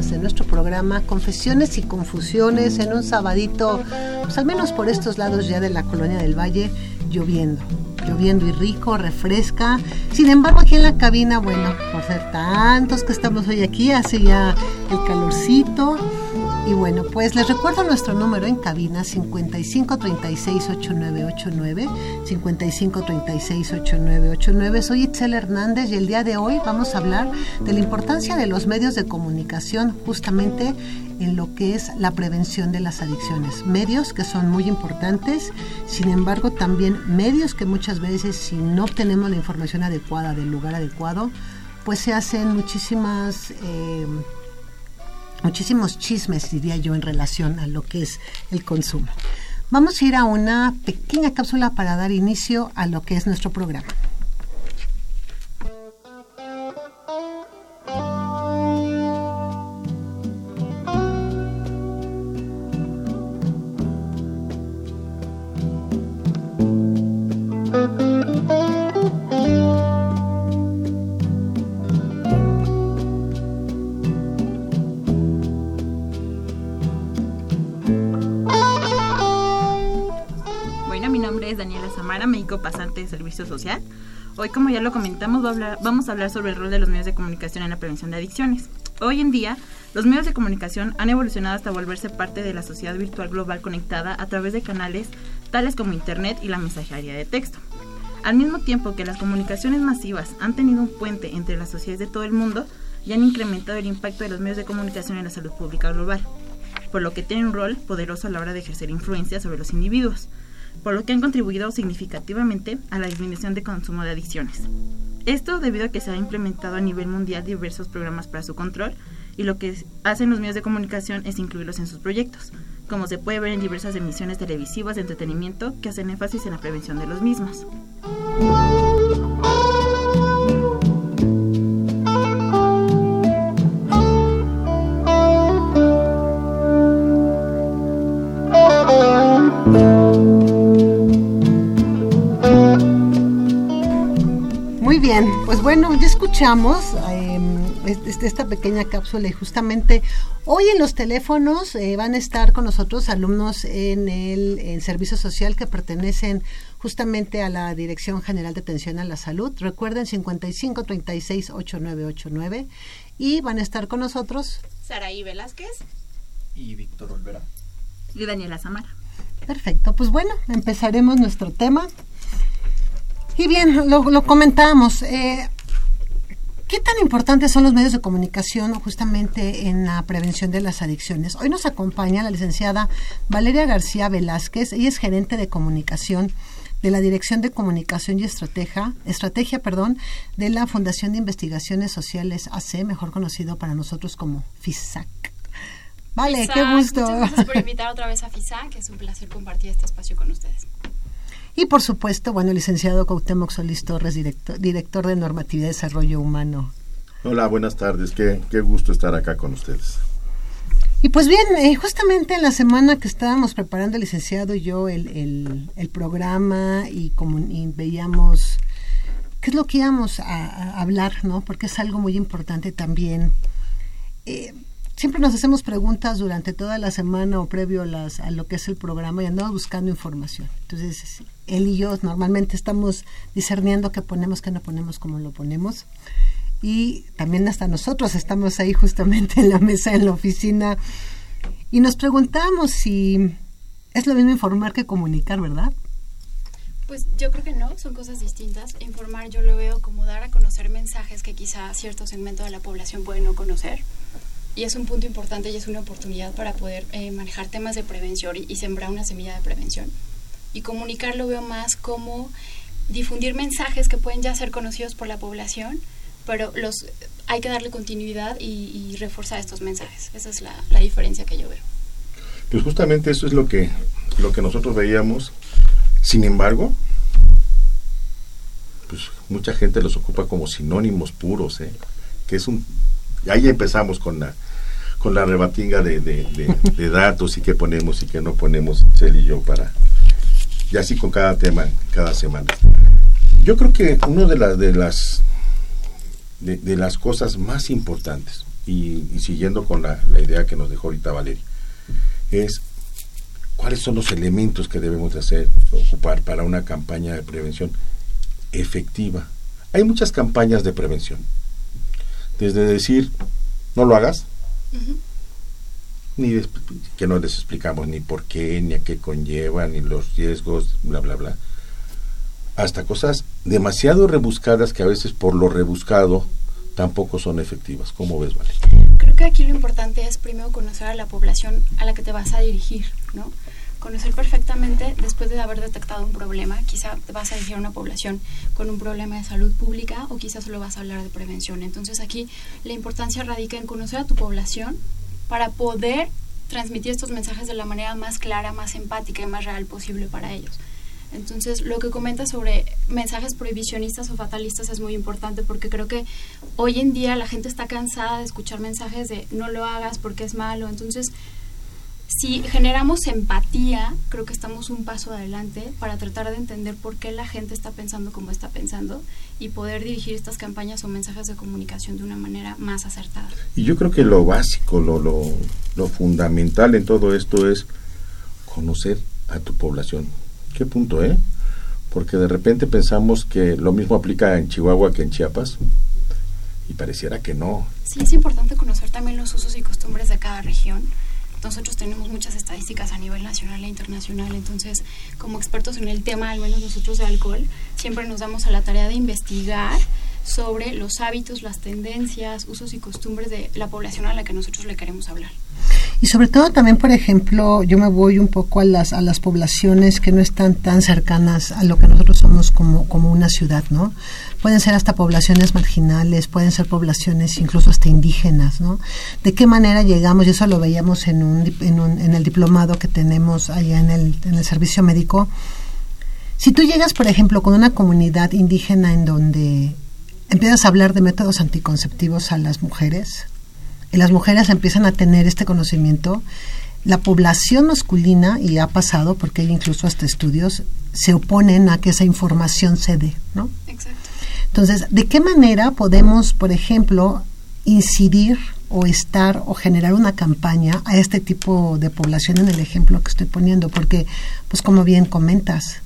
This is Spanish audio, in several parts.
más de nuestro programa Confesiones y Confusiones en un sabadito, pues al menos por estos lados ya de la Colonia del Valle, lloviendo. Lloviendo y rico, refresca. Sin embargo, aquí en la cabina, bueno, por ser tantos que estamos hoy aquí, hace ya el calorcito bueno, pues les recuerdo nuestro número en cabina 55368989, 55368989. Soy Itzel Hernández y el día de hoy vamos a hablar de la importancia de los medios de comunicación justamente en lo que es la prevención de las adicciones. Medios que son muy importantes, sin embargo también medios que muchas veces si no obtenemos la información adecuada del lugar adecuado, pues se hacen muchísimas... Eh, muchísimos chismes, diría yo, en relación a lo que es el consumo. Vamos a ir a una pequeña cápsula para dar inicio a lo que es nuestro programa. Servicio social. Hoy, como ya lo comentamos, vamos a hablar sobre el rol de los medios de comunicación en la prevención de adicciones. Hoy en día, los medios de comunicación han evolucionado hasta volverse parte de la sociedad virtual global conectada a través de canales tales como Internet y la mensajería de texto. Al mismo tiempo que las comunicaciones masivas han tenido un puente entre las sociedades de todo el mundo y han incrementado el impacto de los medios de comunicación en la salud pública global, por lo que tienen un rol poderoso a la hora de ejercer influencia sobre los individuos por lo que han contribuido significativamente a la disminución de consumo de adicciones. Esto debido a que se ha implementado a nivel mundial diversos programas para su control y lo que hacen los medios de comunicación es incluirlos en sus proyectos, como se puede ver en diversas emisiones televisivas de entretenimiento que hacen énfasis en la prevención de los mismos. Bien, pues bueno, ya escuchamos em, esta pequeña cápsula y justamente hoy en los teléfonos eh, van a estar con nosotros alumnos en el servicio social que pertenecen justamente a la Dirección General de Atención a la Salud. Recuerden 55 36 8989 y van a estar con nosotros Saraí Velázquez y Víctor Olvera y Daniela Samara. Perfecto, pues bueno, empezaremos nuestro tema. Y bien, lo, lo comentábamos. Eh, ¿Qué tan importantes son los medios de comunicación justamente en la prevención de las adicciones? Hoy nos acompaña la licenciada Valeria García Velázquez, ella es gerente de comunicación de la Dirección de Comunicación y Estrategia, Estrategia perdón, de la Fundación de Investigaciones Sociales AC, mejor conocido para nosotros como FISAC. Vale, qué gusto. Muchas gracias por invitar otra vez a FISAC, es un placer compartir este espacio con ustedes. Y por supuesto, bueno, el licenciado Cuauhtémoc Solís Torres, director, director de Normatividad y Desarrollo Humano. Hola, buenas tardes, qué, qué gusto estar acá con ustedes. Y pues bien, eh, justamente en la semana que estábamos preparando el licenciado y yo el, el, programa y, como, veíamos qué es lo que íbamos a, hablar, ¿no? Porque es algo muy importante también. Eh, siempre nos hacemos preguntas durante toda la semana o previo a, las, a lo que es el programa y andamos buscando información. Entonces, él y yo normalmente estamos discerniendo qué ponemos, qué no ponemos, cómo lo ponemos. Y también hasta nosotros estamos ahí justamente en la mesa, en la oficina, y nos preguntamos si es lo mismo informar que comunicar, ¿verdad? Pues yo creo que no, son cosas distintas. Informar yo lo veo como dar a conocer mensajes que quizá cierto segmento de la población puede no conocer y es un punto importante y es una oportunidad para poder eh, manejar temas de prevención y, sembrar una semilla de prevención. Y comunicar lo veo más como difundir mensajes que pueden ya ser conocidos por la población, pero los hay que darle continuidad y, reforzar estos mensajes. Esa es la, la, diferencia que yo veo. Pues justamente eso es lo que, lo que nosotros veíamos. Sin embargo, pues mucha gente los ocupa como sinónimos puros, ¿eh? que es un ahí empezamos con la con la rebatinga de, de, datos y qué ponemos y qué no ponemos él y yo para y así con cada tema cada semana yo creo que uno de las de las de, las cosas más importantes, y, siguiendo con la, la idea que nos dejó ahorita Valeria, es cuáles son los elementos que debemos de hacer, ocupar para una campaña de prevención efectiva. Hay muchas campañas de prevención. Desde decir, no lo hagas, ni que no les explicamos ni por qué, ni a qué conlleva, ni los riesgos, bla, bla, bla. Hasta cosas demasiado rebuscadas que a veces por lo rebuscado tampoco son efectivas. ¿Cómo ves, Vale? Creo que aquí lo importante es primero conocer a la población a la que te vas a dirigir, ¿no? Conocer perfectamente después de haber detectado un problema, quizá vas a dirigir una población con un problema de salud pública o quizás solo vas a hablar de prevención. Entonces aquí la importancia radica en conocer a tu población para poder transmitir estos mensajes de la manera más clara, más empática y más real posible para ellos. Entonces, lo que comenta sobre mensajes prohibicionistas o fatalistas es muy importante porque creo que hoy en día la gente está cansada de escuchar mensajes de no lo hagas porque es malo. Entonces, si generamos empatía, creo que estamos un paso adelante para tratar de entender por qué la gente está pensando como está pensando y poder dirigir estas campañas o mensajes de comunicación de una manera más acertada. Y yo creo que lo básico, lo, lo, lo fundamental en todo esto es conocer a tu población. ¿Qué punto, eh? Porque de repente pensamos que lo mismo aplica en Chihuahua que en Chiapas y pareciera que no. Sí, es importante conocer también los usos y costumbres de cada región. Nosotros tenemos muchas estadísticas a nivel nacional e internacional, entonces como expertos en el tema, al menos nosotros de alcohol, siempre nos damos a la tarea de investigar sobre los hábitos, las tendencias, usos y costumbres de la población a la que nosotros le queremos hablar. Y sobre todo también, por ejemplo, yo me voy un poco a las, a las poblaciones que no están tan cercanas a lo que nosotros somos como, como una ciudad, ¿no? Pueden ser hasta poblaciones marginales, pueden ser poblaciones incluso hasta indígenas, ¿no? ¿De qué manera llegamos? Y eso lo veíamos en, un, en, un, el diplomado que tenemos allá en el, en el servicio médico. Si tú llegas, por ejemplo, con una comunidad indígena en donde empiezas a hablar de métodos anticonceptivos a las mujeres, las mujeres empiezan a tener este conocimiento, la población masculina, y ha pasado porque hay incluso hasta estudios, se oponen a que esa información se dé, ¿no? Exacto. Entonces, ¿de qué manera podemos, por ejemplo, incidir o estar o generar una campaña a este tipo de población en el ejemplo que estoy poniendo? Porque, pues como bien comentas,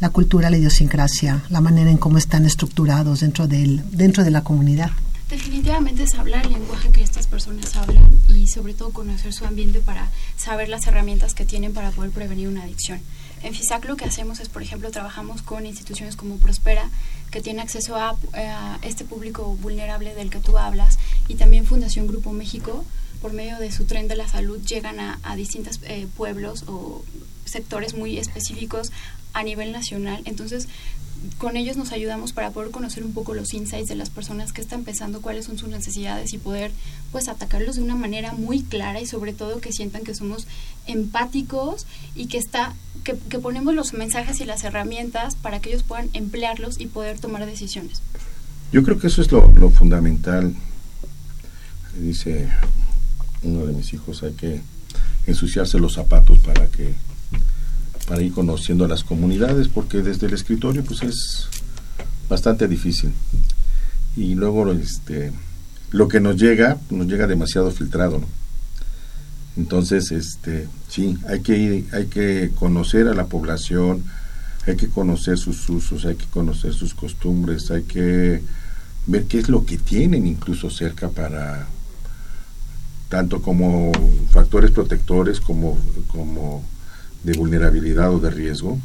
la cultura, la idiosincrasia, la manera en cómo están estructurados dentro, del, dentro de la comunidad. Definitivamente es hablar el lenguaje que estas personas hablan y sobre todo conocer su ambiente para saber las herramientas que tienen para poder prevenir una adicción. En FISAC lo que hacemos es, por ejemplo, trabajamos con instituciones como Prospera, que tiene acceso a, a este público vulnerable del que tú hablas, y también Fundación Grupo México, por medio de su tren de la salud, llegan a, a distintos eh, pueblos o sectores muy específicos a nivel nacional. Entonces, con ellos nos ayudamos para poder conocer un poco los insights de las personas que están pensando cuáles son sus necesidades y poder pues atacarlos de una manera muy clara y sobre todo que sientan que somos empáticos y que está que, que ponemos los mensajes y las herramientas para que ellos puedan emplearlos y poder tomar decisiones. Yo creo que eso es lo, lo fundamental. Dice uno de mis hijos, hay que ensuciarse los zapatos para que para ir conociendo a las comunidades, porque desde el escritorio pues es bastante difícil. Y luego este lo que nos llega, nos llega demasiado filtrado. Entonces, este, sí, hay que ir, hay que conocer a la población, hay que conocer sus usos, hay que conocer sus costumbres, hay que ver qué es lo que tienen incluso cerca para tanto como factores protectores como, como de vulnerabilidad o de riesgo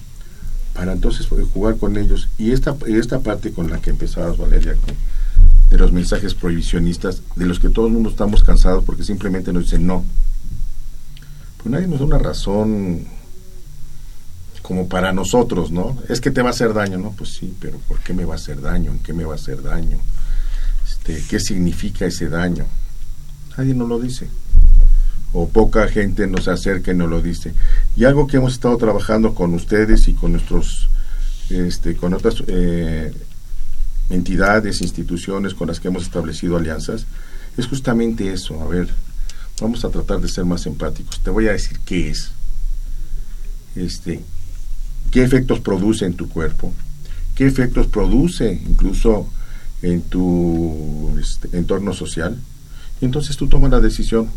para entonces jugar con ellos y esta esta parte con la que empezabas Valeria de los mensajes prohibicionistas de los que todo el mundo estamos cansados porque simplemente nos dicen no pues nadie nos da una razón como para nosotros, ¿no? Es que te va a hacer daño, ¿no? Pues sí, pero ¿por qué me va a hacer daño? ¿En qué me va a hacer daño? Este, ¿Qué significa ese daño? Nadie nos lo dice. O poca gente nos acerca y nos lo dice. Y algo que hemos estado trabajando con ustedes y con nuestros, este, con otras eh, entidades, instituciones con las que hemos establecido alianzas, es justamente eso. A ver, vamos a tratar de ser más empáticos. Te voy a decir qué es. Este, qué efectos produce en tu cuerpo, qué efectos produce incluso en tu este, entorno social. Y entonces tú tomas la decisión,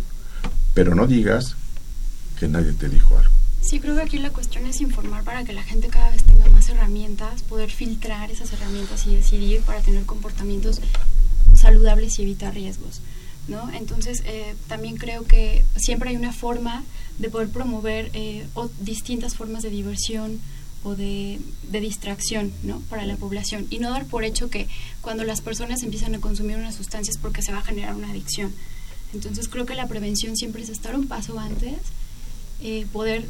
pero no digas que nadie te dijo algo. Sí, creo que aquí la cuestión es informar para que la gente cada vez tenga más herramientas, poder filtrar esas herramientas y decidir para tener comportamientos saludables y evitar riesgos. ¿no? Entonces, eh, también creo que siempre hay una forma de poder promover eh, o distintas formas de diversión o de, de, distracción ¿no? para la población y no dar por hecho que cuando las personas empiezan a consumir unas sustancias porque se va a generar una adicción. Entonces creo que la prevención siempre es estar un paso antes, eh, poder,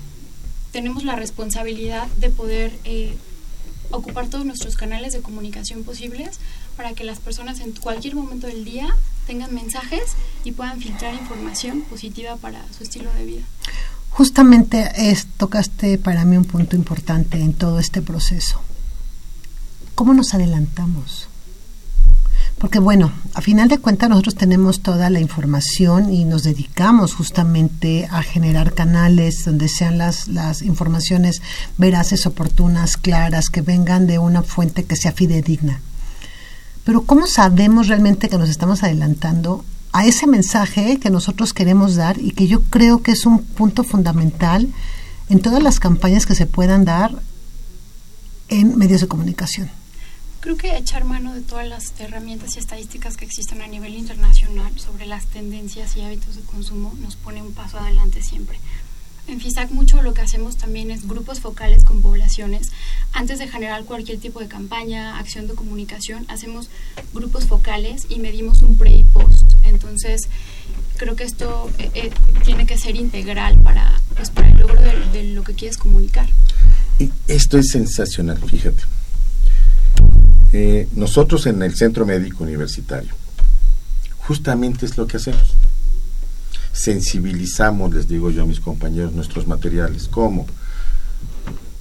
tenemos la responsabilidad de poder eh, ocupar todos nuestros canales de comunicación posibles para que las personas en cualquier momento del día tengan mensajes y puedan filtrar información positiva para su estilo de vida. Justamente es, tocaste para mí un punto importante en todo este proceso. ¿Cómo nos adelantamos? Porque bueno, a final de cuentas nosotros tenemos toda la información y nos dedicamos justamente a generar canales donde sean las, las informaciones veraces, oportunas, claras, que vengan de una fuente que sea fidedigna. Pero ¿cómo sabemos realmente que nos estamos adelantando a ese mensaje que nosotros queremos dar y que yo creo que es un punto fundamental en todas las campañas que se puedan dar en medios de comunicación? Creo que echar mano de todas las herramientas y estadísticas que existen a nivel internacional sobre las tendencias y hábitos de consumo nos pone un paso adelante siempre. En FISAC mucho lo que hacemos también es grupos focales con poblaciones. Antes de generar cualquier tipo de campaña, acción de comunicación, hacemos grupos focales y medimos un pre y post. Entonces, creo que esto eh, eh, tiene que ser integral para, pues, para el logro de, de lo que quieres comunicar. Y esto es sensacional, fíjate. Eh, nosotros en el Centro Médico Universitario, justamente es lo que hacemos. Sensibilizamos, les digo yo a mis compañeros, nuestros materiales. ¿Cómo?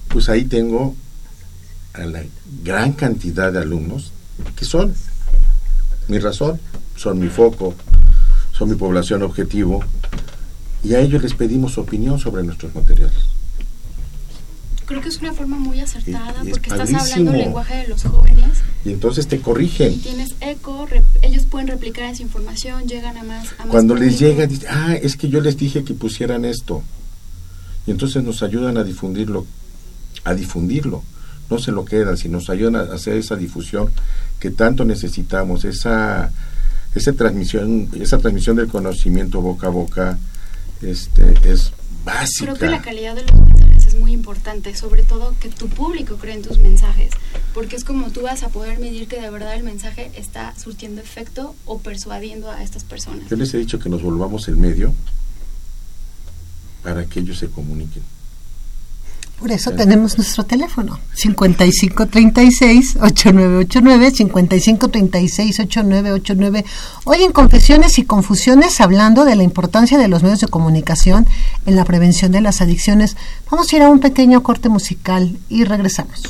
Pues ahí tengo a la gran cantidad de alumnos que son mi razón, son mi foco, son mi población objetivo, y a ellos les pedimos opinión sobre nuestros materiales. Creo que es una forma muy acertada y, y porque estás hablando el lenguaje de los jóvenes. Y entonces te corrigen. Y tienes eco, ellos pueden replicar esa información, llegan a más. A más Cuando les llega, dicen, ah, es que yo les dije que pusieran esto. Y entonces nos ayudan a difundirlo, a difundirlo. No se lo quedan, sino nos ayudan a hacer esa difusión que tanto necesitamos, esa, esa transmisión, esa transmisión del conocimiento boca a boca, este, es básica. Creo que la calidad de los muy importante, sobre todo que tu público cree en tus mensajes, porque es como tú vas a poder medir que de verdad el mensaje está surtiendo efecto o persuadiendo a estas personas. Yo les he dicho que nos volvamos el medio para que ellos se comuniquen. Por eso tenemos nuestro teléfono, 5536-8989, 5536-8989. Hoy en Confesiones y Confusiones, hablando de la importancia de los medios de comunicación en la prevención de las adicciones, vamos a ir a un pequeño corte musical y regresamos.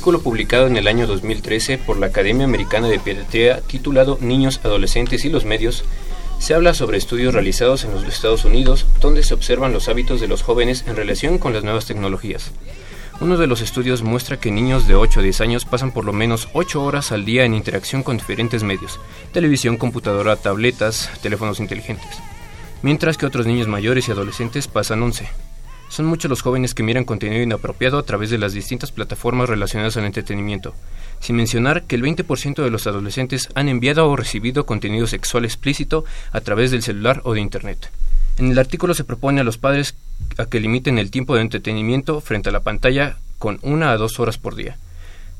Artículo publicado en el año 2013 por la Academia Americana de Pediatría titulado Niños, Adolescentes y los Medios, se habla sobre estudios realizados en los Estados Unidos donde se observan los hábitos de los jóvenes en relación con las nuevas tecnologías. Uno de los estudios muestra que niños de 8 a 10 años pasan por lo menos 8 horas al día en interacción con diferentes medios, televisión, computadora, tabletas, teléfonos inteligentes, mientras que otros niños mayores y adolescentes pasan 11. Son muchos los jóvenes que miran contenido inapropiado a través de las distintas plataformas relacionadas al entretenimiento, sin mencionar que el 20% de los adolescentes han enviado o recibido contenido sexual explícito a través del celular o de Internet. En el artículo se propone a los padres que limiten el tiempo de entretenimiento frente a la pantalla con una a dos horas por día.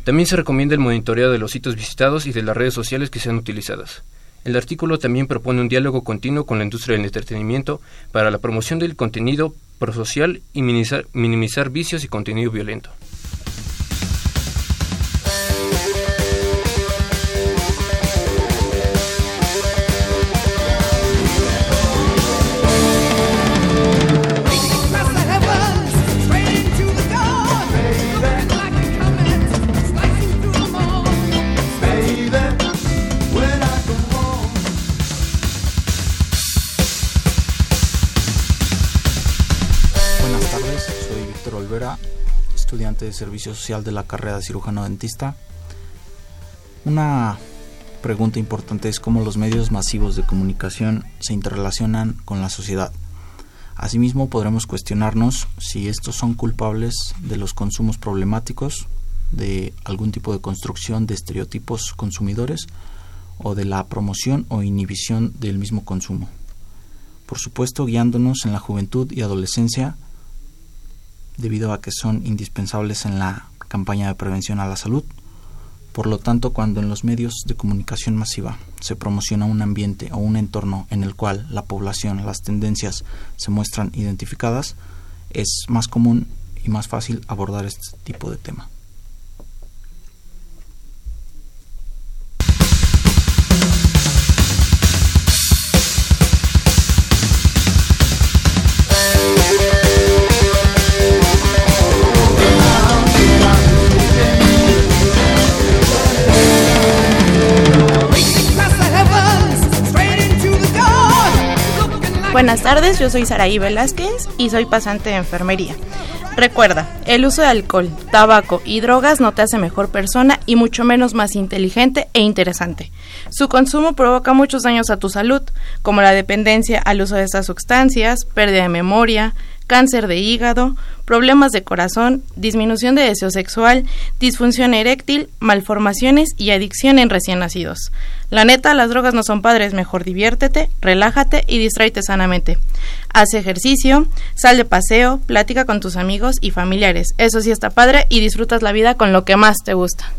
También se recomienda el monitoreo de los sitios visitados y de las redes sociales que sean utilizadas. El artículo también propone un diálogo continuo con la industria del entretenimiento para la promoción del contenido prosocial y minimizar, minimizar vicios y contenido violento. Servicio social de la carrera de cirujano dentista. Una pregunta importante es cómo los medios masivos de comunicación se interrelacionan con la sociedad. Asimismo, podremos cuestionarnos si estos son culpables de los consumos problemáticos, de algún tipo de construcción de estereotipos consumidores o de la promoción o inhibición del mismo consumo. Por supuesto, guiándonos en la juventud y adolescencia debido a que son indispensables en la campaña de prevención a la salud. Por lo tanto, cuando en los medios de comunicación masiva se promociona un ambiente o un entorno en el cual la población, las tendencias se muestran identificadas, es más común y más fácil abordar este tipo de tema. Buenas tardes, yo soy Saraí Velázquez y soy pasante de enfermería. Recuerda, el uso de alcohol, tabaco y drogas no te hace mejor persona y mucho menos más inteligente e interesante. Su consumo provoca muchos daños a tu salud, como la dependencia al uso de estas sustancias, pérdida de memoria, cáncer de hígado, problemas de corazón, disminución de deseo sexual, disfunción eréctil, malformaciones y adicción en recién nacidos. La neta, las drogas no son padres, mejor diviértete, relájate y distráete sanamente. Haz ejercicio, sal de paseo, platica con tus amigos y familiares. Eso sí está padre y disfrutas la vida con lo que más te gusta.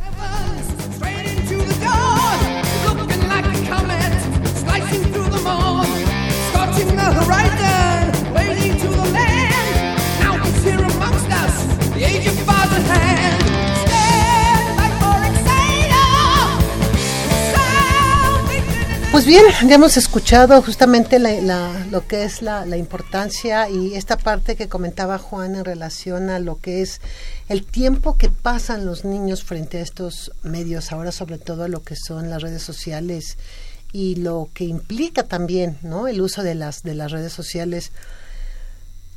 Pues bien, ya hemos escuchado justamente lo que es la, importancia y esta parte que comentaba Juan en relación a lo que es el tiempo que pasan los niños frente a estos medios, ahora sobre todo lo que son las redes sociales y lo que implica también, ¿no? El uso de las de las redes sociales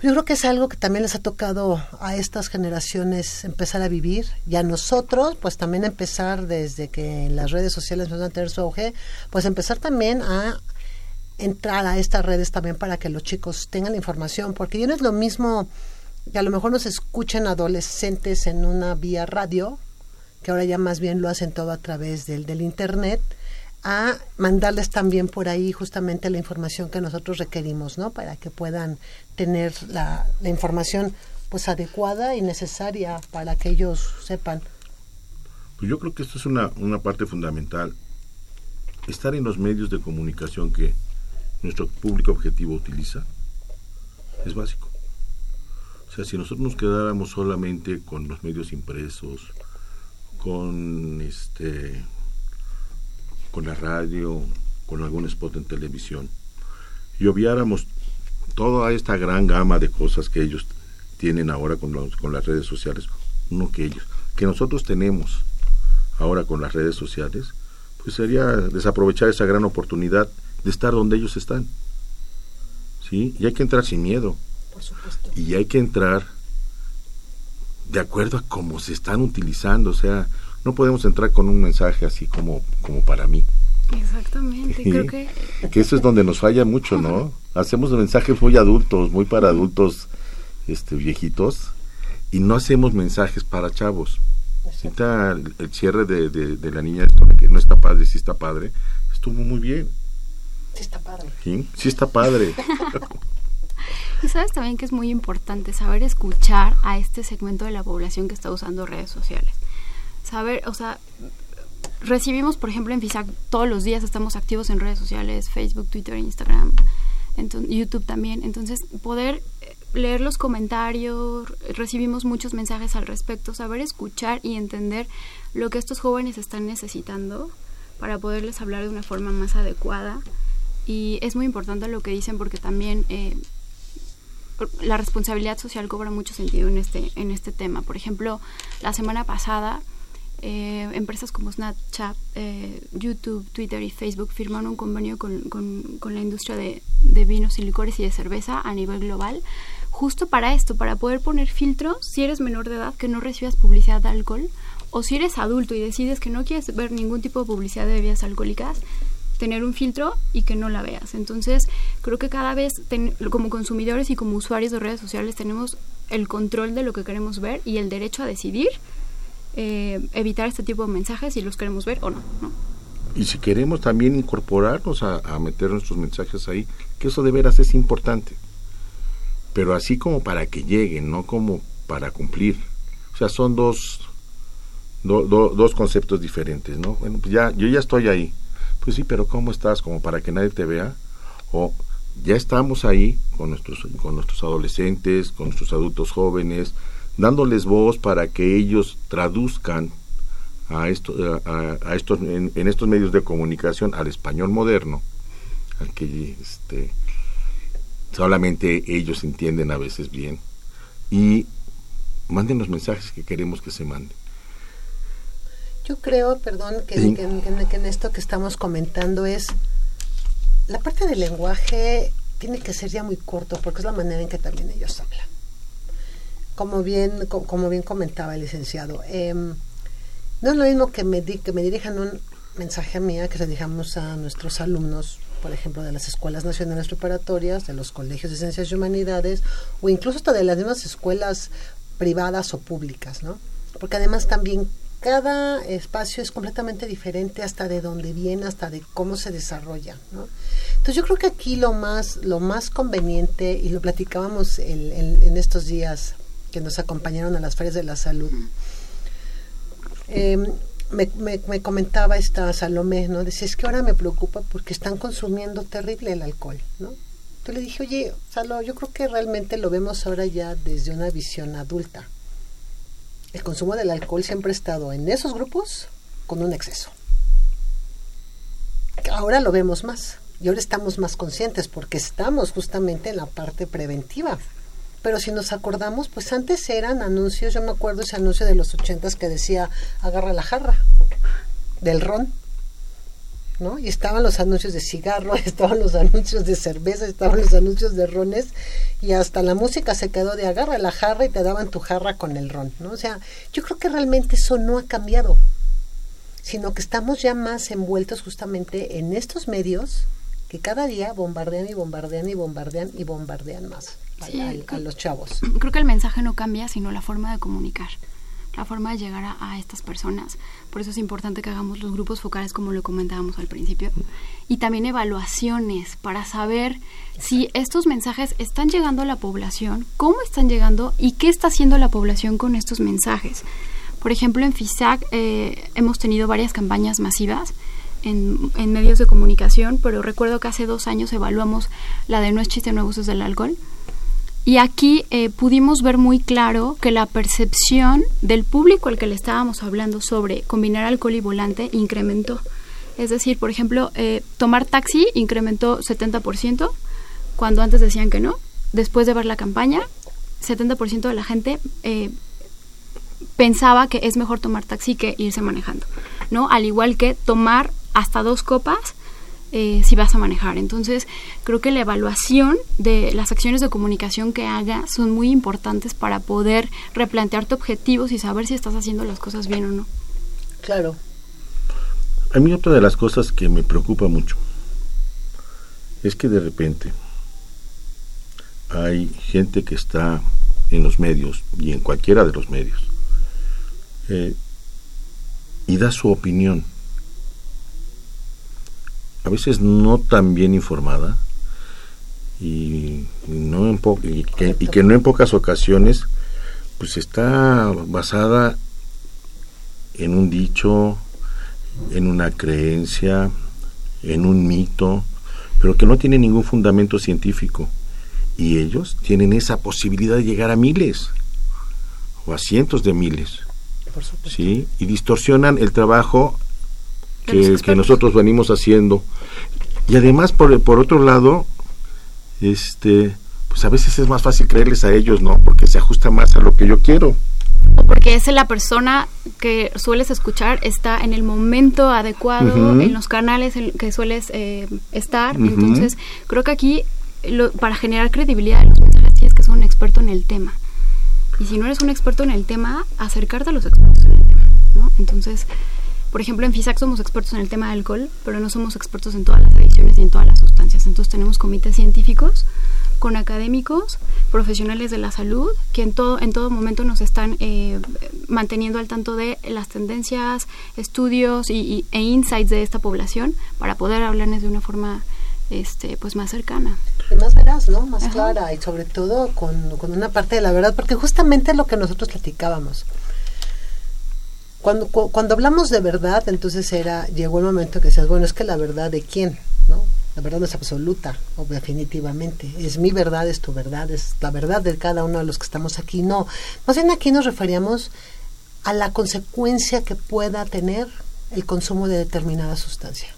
yo creo que es algo que también les ha tocado a estas generaciones empezar a vivir y a nosotros, pues también empezar desde que las redes sociales empezaron a tener su auge, pues empezar también a entrar a estas redes también para que los chicos tengan la información, porque ya no es lo mismo que a lo mejor nos escuchen adolescentes en una vía radio, que ahora ya más bien lo hacen todo a través del, del Internet, a mandarles también por ahí justamente la información que nosotros requerimos, ¿no? Para que puedan tener la, la información pues adecuada y necesaria para que ellos sepan. Pues yo creo que esto es una, una parte fundamental. Estar en los medios de comunicación que nuestro público objetivo utiliza es básico. O sea, si nosotros nos quedáramos solamente con los medios impresos, con este con la radio, con algún spot en televisión, y obviáramos toda esta gran gama de cosas que ellos tienen ahora con, los- con las redes sociales, uno que ellos, que nosotros tenemos ahora con las redes sociales, pues sería desaprovechar esa gran oportunidad de estar donde ellos están. ¿Sí? Y hay que entrar sin miedo. Y hay que entrar de acuerdo a cómo se están utilizando, o sea, no podemos entrar con un mensaje así como, como para mí. Exactamente, Sí. creo que Que eso es donde nos falla mucho, ¿no? Hacemos mensajes muy adultos, muy para adultos este, viejitos, y no hacemos mensajes para chavos. Ahorita el, el cierre de, de- de la niña, que no está padre, sí está padre, estuvo muy bien. Sí, está padre. ¿sí? Sí está padre. Y sabes también que es muy importante saber escuchar a este segmento de la población que está usando redes sociales. Saber, o sea, recibimos, por ejemplo, en FISAC todos los días estamos activos en redes sociales, Facebook, Twitter, Instagram, enton- YouTube también. Entonces, poder eh, leer los comentarios, recibimos muchos mensajes al respecto, saber escuchar y entender lo que estos jóvenes están necesitando para poderles hablar de una forma más adecuada. Y es muy importante lo que dicen porque también eh, la responsabilidad social cobra mucho sentido en este, en este tema. Por ejemplo, la semana pasada, eh, empresas como Snapchat, eh, YouTube, Twitter y Facebook firmaron un convenio con, con- la industria de, de vinos y licores y de cerveza a nivel global, justo para esto, para poder poner filtros si eres menor de edad que no recibas publicidad de alcohol, o si eres adulto y decides que no quieres ver ningún tipo de publicidad de bebidas alcohólicas, tener un filtro y que no la veas. Entonces, creo que cada vez como consumidores y como usuarios de redes sociales tenemos el control de lo que queremos ver y el derecho a decidir eh, evitar este tipo de mensajes si los queremos ver o no. ¿no? Y si queremos también incorporarnos a, meter nuestros mensajes ahí, que eso de veras es importante. Pero así como para que lleguen, no como para cumplir. O sea, son dos, do- do- dos conceptos diferentes, ¿no? Bueno, pues ya, yo ya estoy ahí. Pues sí, pero ¿cómo estás? Como para que nadie te vea. O ya estamos ahí con nuestros, con nuestros adolescentes, con nuestros adultos jóvenes, dándoles voz para que ellos traduzcan a, esto, a, a estos, en, en estos medios de comunicación al español moderno, al que este, solamente ellos entienden a veces bien, y manden los mensajes que queremos que se manden. Yo creo, perdón, que, Sí. que- que- que en esto que estamos comentando es la parte del lenguaje tiene que ser ya muy corto porque es la manera en que también ellos hablan. Como bien, co- como bien comentaba el licenciado, em, no es lo mismo que me, di- que me dirijan un mensaje a mí, que se dirijamos a nuestros alumnos, por ejemplo, de las escuelas nacionales preparatorias, de los colegios de ciencias y humanidades, o incluso hasta de las mismas escuelas privadas o públicas, ¿no? Porque además también cada espacio es completamente diferente hasta de dónde viene, hasta de cómo se desarrolla, ¿no? Entonces yo creo que aquí lo más, lo más conveniente, y lo platicábamos en estos días que nos acompañaron a las ferias de la salud, eh, me, me- me comentaba esta Salomé, ¿no? Decía, es que ahora me preocupa porque están consumiendo terrible el alcohol, ¿no? Entonces le dije, oye, Salo, yo creo que realmente lo vemos ahora ya desde una visión adulta. El consumo del alcohol siempre ha estado en esos grupos con un exceso. Ahora lo vemos más y ahora estamos más conscientes porque estamos justamente en la parte preventiva. Pero si nos acordamos, pues antes eran anuncios, yo me acuerdo ese anuncio de los ochentas que decía, agarra la jarra del ron, ¿no? Y estaban los anuncios de cigarro, estaban los anuncios de cerveza, estaban los anuncios de rones, y hasta la música se quedó de agarra la jarra y te daban tu jarra con el ron, ¿no? O sea, yo creo que realmente eso no ha cambiado, sino que estamos ya más envueltos justamente en estos medios que cada día bombardean y bombardean y bombardean y bombardean más Sí, a- a creo- los chavos. Creo que el mensaje no cambia, sino la forma de comunicar, la forma de llegar a, a estas personas. Por eso es importante que hagamos los grupos focales, como lo comentábamos al principio, y también evaluaciones para saber si estos mensajes están llegando a la población, cómo están llegando y qué está haciendo la población con estos mensajes. Por ejemplo, en FISAC eh, hemos tenido varias campañas masivas en, en medios de comunicación, pero recuerdo que hace dos años evaluamos la de No es chiste nuevos usos del alcohol. Y aquí eh, pudimos ver muy claro que la percepción del público al que le estábamos hablando sobre combinar alcohol y volante incrementó. Es decir, por ejemplo, eh, tomar taxi incrementó 70%, cuando antes decían que no. Después de ver la campaña, 70% de la gente eh, pensaba que es mejor tomar taxi que irse manejando, ¿no? Al igual que tomar hasta dos copas eh, si vas a manejar. Entonces, creo que la evaluación de las acciones de comunicación que hagas son muy importantes para poder replantearte objetivos y saber si estás haciendo las cosas bien o no. Claro. A mí otra de las cosas que me preocupa mucho es que de repente hay gente que está en los medios y en cualquiera de los medios eh, y da su opinión a veces no tan bien informada y, no en y, que, y que no en pocas ocasiones pues está basada en un dicho, en una creencia, en un mito, pero que no tiene ningún fundamento científico. Y ellos tienen esa posibilidad de llegar a miles o a cientos de miles. ¿sí? Y distorsionan el trabajo que, que, nosotros venimos haciendo. Y además, por, por otro lado, este, pues a veces es más fácil creerles a ellos, ¿no? Porque se ajusta más a lo que yo quiero. Porque es la persona que sueles escuchar, está en el momento adecuado, en los canales en que sueles eh, estar. Entonces, creo que aquí, lo, para generar credibilidad en los mensajes, tienes que ser un experto en el tema. Y si no eres un experto en el tema, acercarte a los expertos en el tema, ¿no? Entonces, por ejemplo, en FISAC somos expertos en el tema del alcohol, pero no somos expertos en todas las adiciones y en todas las sustancias. Entonces tenemos comités científicos con académicos, profesionales de la salud, que en todo, en todo momento nos están eh, manteniendo al tanto de las tendencias, estudios y, e insights de esta población para poder hablarles de una forma este, pues más cercana. Y más veraz, ¿no? Más clara y sobre todo con, con una parte de la verdad, porque justamente es lo que nosotros platicábamos cuando, cuando hablamos de verdad, entonces era, llegó el momento que decías, bueno, es que la verdad de quién, ¿no? La verdad no es absoluta, o definitivamente. Es mi verdad, es tu verdad, es la verdad de cada uno de los que estamos aquí. No, más bien aquí nos referíamos a la consecuencia que pueda tener el consumo de determinada sustancia.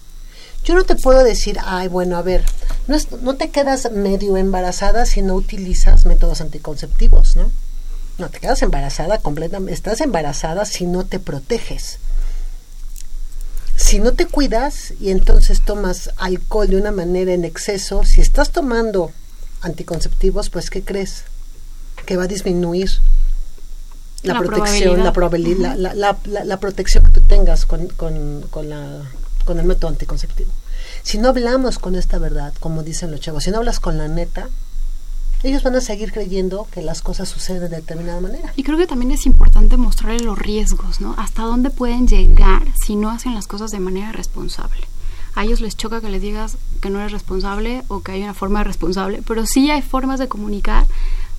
Yo no te puedo decir, ay, bueno, a ver, no, no te quedas medio embarazada si no utilizas métodos anticonceptivos, ¿no? No, te quedas embarazada completamente. Estás embarazada si no te proteges. Si no te cuidas y entonces tomas alcohol de una manera en exceso, si estás tomando anticonceptivos, pues ¿qué crees? Que va a disminuir la, protección, la, probabilidad, la, la, la, protección que tú tengas con, con, con, la, con el método anticonceptivo. Si no hablamos con esta verdad, como dicen los chavos, si no hablas con la neta, ellos van a seguir creyendo que las cosas suceden de determinada manera. Y creo que también es importante mostrarle los riesgos, ¿no? Hasta dónde pueden llegar si no hacen las cosas de manera responsable. A ellos les choca que les digas que no eres responsable o que hay una forma de responsable, pero sí hay formas de comunicar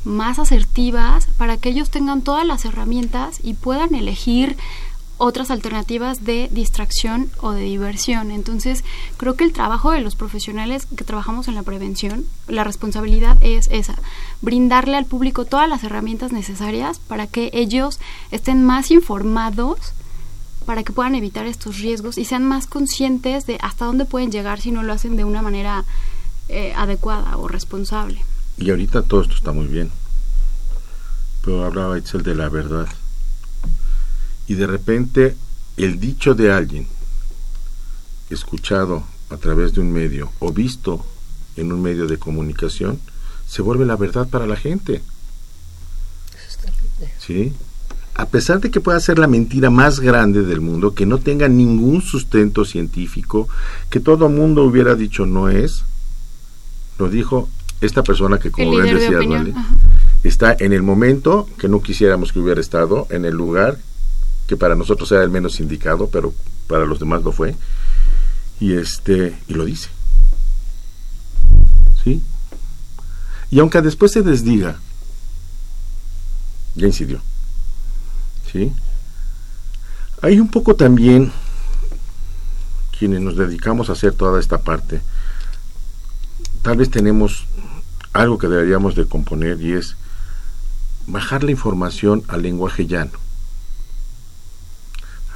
más asertivas para que ellos tengan todas las herramientas y puedan elegir otras alternativas de distracción o de diversión. Entonces, creo que el trabajo de los profesionales que trabajamos en la prevención, la responsabilidad es esa, brindarle al público todas las herramientas necesarias para que ellos estén más informados para que puedan evitar estos riesgos y sean más conscientes de hasta dónde pueden llegar si no lo hacen de una manera eh, adecuada o responsable. Y ahorita todo esto está muy bien, pero hablaba Itzel de la verdad y de repente el dicho de alguien escuchado a través de un medio o visto en un medio de comunicación se vuelve la verdad para la gente. ¿Sí? A pesar de que pueda ser la mentira más grande del mundo, que no tenga ningún sustento científico, que todo mundo hubiera dicho no es, lo dijo esta persona que como bien decía, está en el momento que no quisiéramos que hubiera estado, en el lugar que para nosotros era el menos indicado, pero para los demás lo fue. Y este y lo dice. ¿Sí? Y aunque después se desdiga, ya incidió. ¿Sí? Hay un poco también quienes nos dedicamos a hacer toda esta parte. Tal vez tenemos algo que deberíamos de componer y es bajar la información al lenguaje llano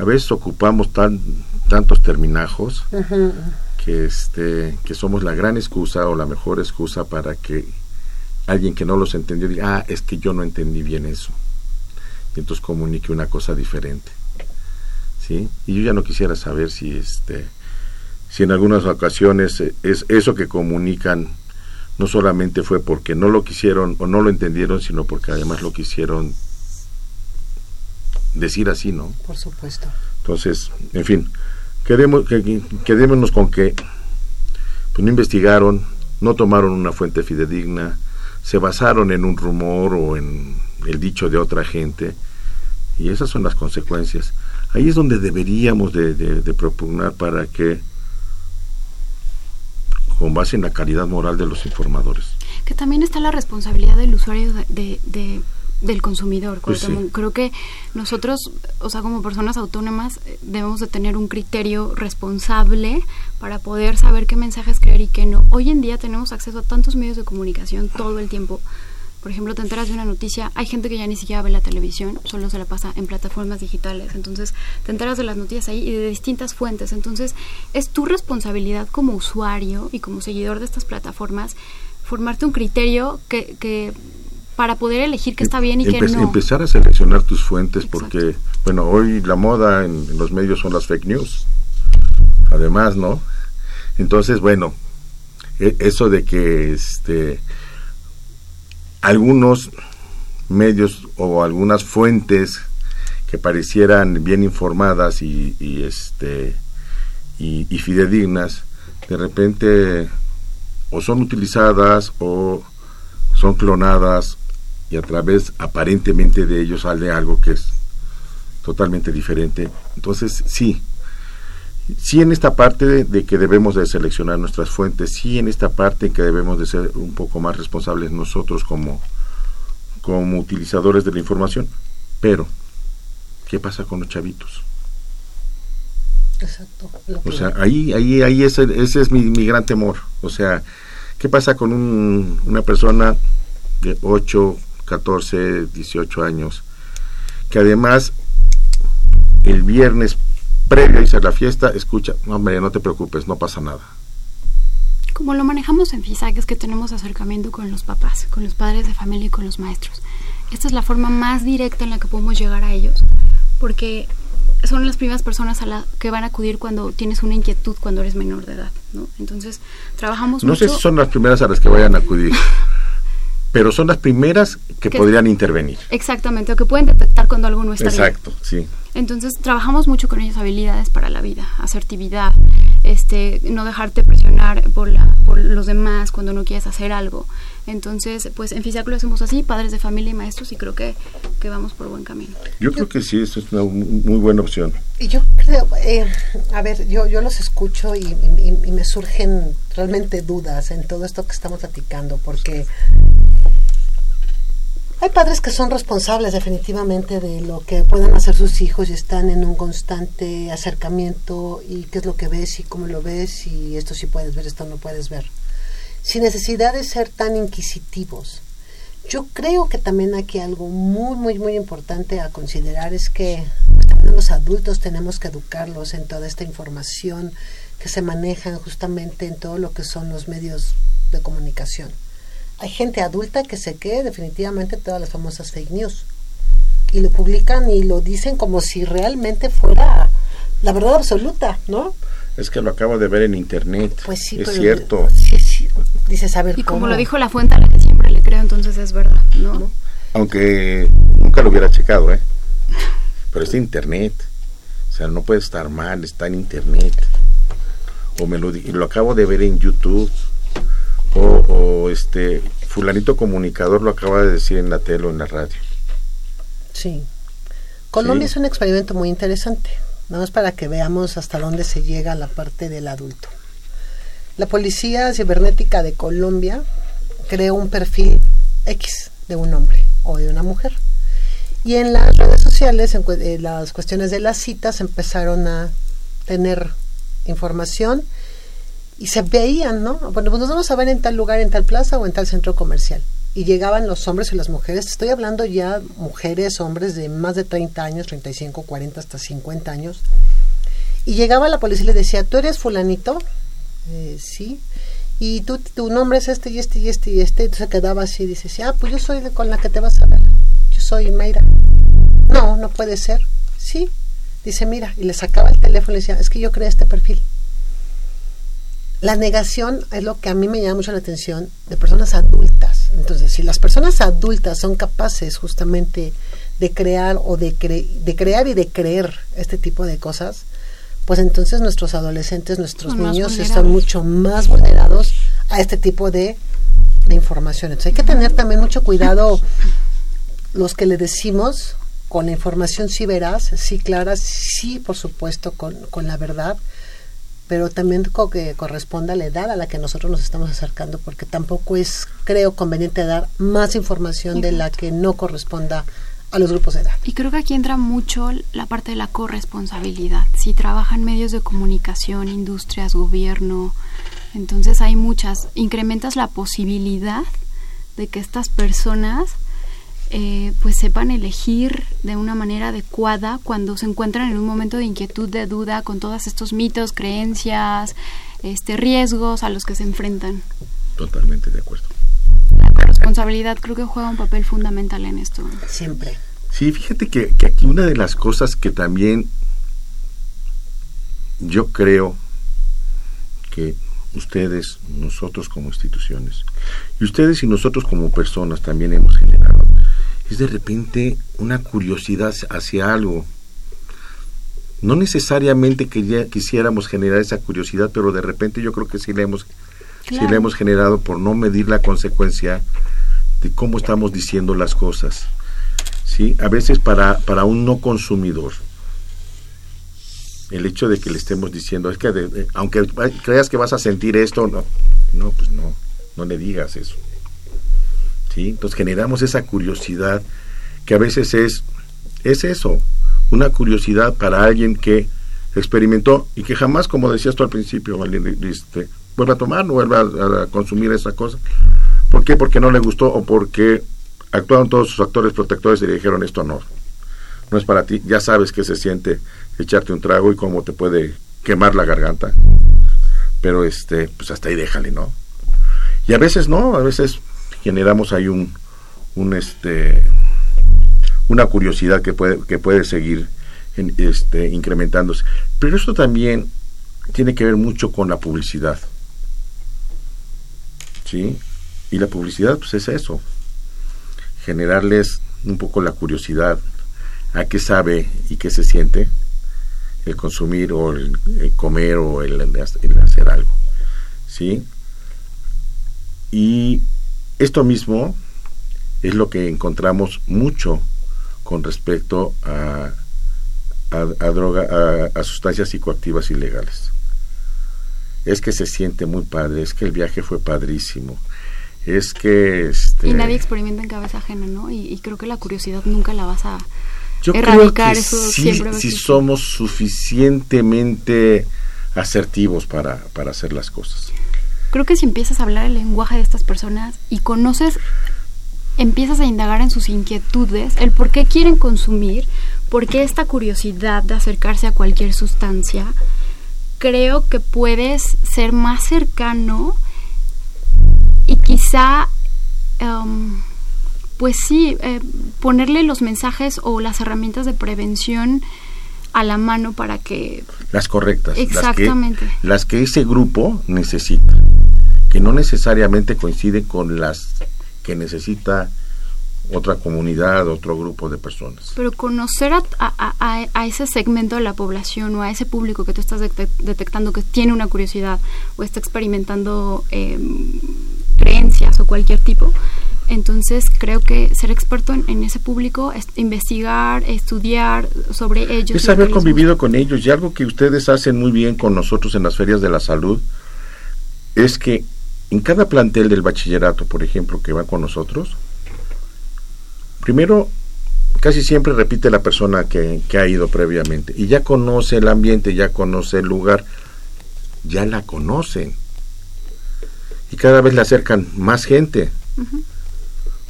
a veces ocupamos tan, tantos terminajos que este que somos la gran excusa o la mejor excusa para que alguien que no los entendió diga, ah, es que yo no entendí bien eso. Y entonces comunique una cosa diferente. ¿Sí? Y yo ya no quisiera saber si este si en algunas ocasiones eh, es eso que comunican no solamente fue porque no lo quisieron o no lo entendieron, sino porque además lo quisieron decir así, ¿no? Por supuesto. Entonces, en fin, quedemos, que, quedémonos con que pues, no investigaron, no tomaron una fuente fidedigna, se basaron en un rumor o en el dicho de otra gente, y esas son las consecuencias. Ahí es donde deberíamos de, de propugnar para que con base en la calidad moral de los informadores. Que también está la responsabilidad del usuario de, de, del consumidor. Pues Creo que nosotros, o sea, como personas autónomas, eh, debemos de tener un criterio responsable para poder saber qué mensajes creer y qué no. Hoy en día tenemos acceso a tantos medios de comunicación todo el tiempo por ejemplo, te enteras de una noticia, hay gente que ya ni siquiera ve la televisión, solo se la pasa en plataformas digitales, entonces te enteras de las noticias ahí y de distintas fuentes, entonces es tu responsabilidad como usuario y como seguidor de estas plataformas formarte un criterio que, que para poder elegir qué está bien y qué no. Empezar a seleccionar tus fuentes porque, bueno, hoy la moda en, los medios son las fake news, además, ¿no? Entonces, bueno, e, eso de que este algunos medios o algunas fuentes que parecieran bien informadas y, este y, fidedignas de repente o son utilizadas o son clonadas y a través aparentemente de ellos sale algo que es totalmente diferente entonces sí sí en esta parte de, que debemos de seleccionar nuestras fuentes, sí en esta parte en que debemos de ser un poco más responsables nosotros como, como utilizadores de la información. Pero, ¿qué pasa con los chavitos? Exacto. O sea, ahí, ahí, ahí ese, ese es mi, mi, gran temor. O sea, ¿qué pasa con un, una persona de 8, 14, 18 años que además el viernes previo a irse la fiesta, escucha, no, hombre, no te preocupes, no pasa nada. Como lo manejamos en FISAC es que tenemos acercamiento con los papás, con los padres de familia y con los maestros. Esta es la forma más directa en la que podemos llegar a ellos, porque son las primeras personas a la que van a acudir cuando tienes una inquietud cuando eres menor de edad, ¿no? Entonces, trabajamos No sé si son las primeras a las que vayan a acudir. pero son las primeras que, podrían intervenir. Exactamente, o que pueden detectar cuando algo no está bien. Exacto, sí. Entonces trabajamos mucho con ellos habilidades para la vida, asertividad, este, no dejarte presionar por, la, por los demás cuando no quieres hacer algo. Entonces, pues en FISAC lo hacemos así, padres de familia y maestros, y creo que, que vamos por buen camino. Yo creo que sí, eso es una muy buena opción. Y yo creo, eh, a ver, yo, yo los escucho y, y me surgen realmente dudas en todo esto que estamos platicando, porque hay padres que son responsables definitivamente de lo que puedan hacer sus hijos y están en un constante acercamiento y qué es lo que ves y cómo lo ves y esto sí puedes ver, esto no puedes ver. Sin necesidad de ser tan inquisitivos. Yo creo que también aquí algo muy, muy, muy importante a considerar es que los adultos tenemos que educarlos en toda esta información que se maneja justamente en todo lo que son los medios de comunicación hay gente adulta que se quede definitivamente todas las famosas fake news y lo publican y lo dicen como si realmente fuera la verdad absoluta, ¿no? Es que lo acabo de ver en internet. Pues sí, es cierto. Sí, sí. Dices, a ver, y como lo dijo la fuente a la que siempre le creo, entonces es verdad, ¿no? Aunque nunca lo hubiera checado, ¿eh? Pero es de internet. O sea, no puede estar mal, está en internet. O me lo, lo acabo de ver en YouTube o, este fulanito comunicador lo acaba de decir en la tele o en la radio. Sí. Colombia es un experimento muy interesante. Vamos para que veamos hasta dónde se llega la parte del adulto. La Policía Cibernética de Colombia creó un perfil X de un hombre o de una mujer. Y en las redes sociales, en las cuestiones de las citas, empezaron a tener información y se veían, ¿no? Bueno, pues nos vamos a ver en tal lugar, en tal plaza o en tal centro comercial. Y llegaban los hombres y las mujeres, estoy hablando ya mujeres, hombres de más de 30 años, 35, 40, hasta 50 años. Y llegaba la policía y le decía, ¿tú eres fulanito? Eh, sí. y tú, tu nombre es este y este y este y este, entonces quedaba así, dice, sí, ah, pues yo soy con la que te vas a ver, yo soy Mayra. No, no puede ser, sí, dice, mira, y le sacaba el teléfono y decía, es que yo creé este perfil. La negación es lo que a mí me llama mucho la atención de personas adultas. Entonces, si las personas adultas son capaces justamente de crear o de, de crear y de creer este tipo de cosas, pues entonces nuestros adolescentes, nuestros niños están mucho más vulnerados a este tipo de, de información. Entonces hay que tener también mucho cuidado los que le decimos con la información sí veraz, sí clara, sí por supuesto con, con la verdad, pero también que corresponda a la edad a la que nosotros nos estamos acercando, porque tampoco es, creo, conveniente dar más información de la que no corresponda a los grupos de edad. Y creo que aquí entra mucho la parte de la corresponsabilidad. Si trabajan medios de comunicación, industrias, gobierno, entonces hay muchas, incrementas la posibilidad de que estas personas eh, pues sepan elegir de una manera adecuada cuando se encuentran en un momento de inquietud, de duda, con todos estos mitos, creencias, este, riesgos a los que se enfrentan. Totalmente de acuerdo. La responsabilidad creo que juega un papel fundamental en esto. Siempre. Sí, fíjate que, que aquí una de las cosas que también yo creo que ustedes, nosotros como instituciones, y ustedes y nosotros como personas también hemos generado, es de repente una curiosidad hacia algo. No necesariamente que quisiéramos generar esa curiosidad, pero de repente yo creo que sí la hemos, sí la hemos generado por no medir la consecuencia de cómo estamos diciendo las cosas. ¿sí? A veces para, para un no consumidor, el hecho de que le estemos diciendo, es que aunque creas que vas a sentir esto, no, no, pues no, no le digas eso. Entonces generamos esa curiosidad que a veces es, es eso, una curiosidad para alguien que experimentó y que jamás, como decías tú al principio, este, vuelva a tomar, no vuelva a, consumir esa cosa. ¿Por qué? Porque no le gustó o porque actuaron todos sus actores protectores y le dijeron esto no, no es para ti, ya sabes que se siente echarte un trago y cómo te puede quemar la garganta. Pero este, pues hasta ahí déjale, ¿no? Y a veces no, a veces generamos ahí un, un este una curiosidad que puede que puede seguir en, este incrementándose. Pero esto también tiene que ver mucho con la publicidad. Sí y la publicidad pues es eso. Generarles un poco la curiosidad a qué sabe y qué se siente el consumir o el, comer o el, el, hacer algo. Sí y esto mismo es lo que encontramos mucho con respecto a, a, droga, a, sustancias psicoactivas ilegales. Es que se siente muy padre, es que el viaje fue padrísimo, es que... Este, y nadie experimenta en cabeza ajena, ¿no? Y, creo que la curiosidad nunca la vas a erradicar, eso siempre si somos suficientemente asertivos para, para hacer las cosas creo que si empiezas a hablar el lenguaje de estas personas y conoces, empiezas a indagar en sus inquietudes, el por qué quieren consumir, por qué esta curiosidad de acercarse a cualquier sustancia, creo que puedes ser más cercano y quizá, em, pues sí, eh, ponerle los mensajes o las herramientas de prevención a la mano para que... Las correctas. Exactamente. Las que, las que ese grupo necesita, que no necesariamente coinciden con las que necesita otra comunidad, otro grupo de personas. Pero conocer a, a, a, ese segmento de la población o a ese público que tú estás detectando que tiene una curiosidad o está experimentando em, creencias o cualquier tipo, entonces creo que ser experto en, ese público, es investigar, estudiar sobre ellos. Es haber convivido con ellos y algo que ustedes hacen muy bien con nosotros en las ferias de la salud es que en cada plantel del bachillerato, por ejemplo, que va con nosotros, primero casi siempre repite la persona que, que ha ido previamente y ya conoce el ambiente, ya conoce el lugar, ya la conocen. Y cada vez le acercan más gente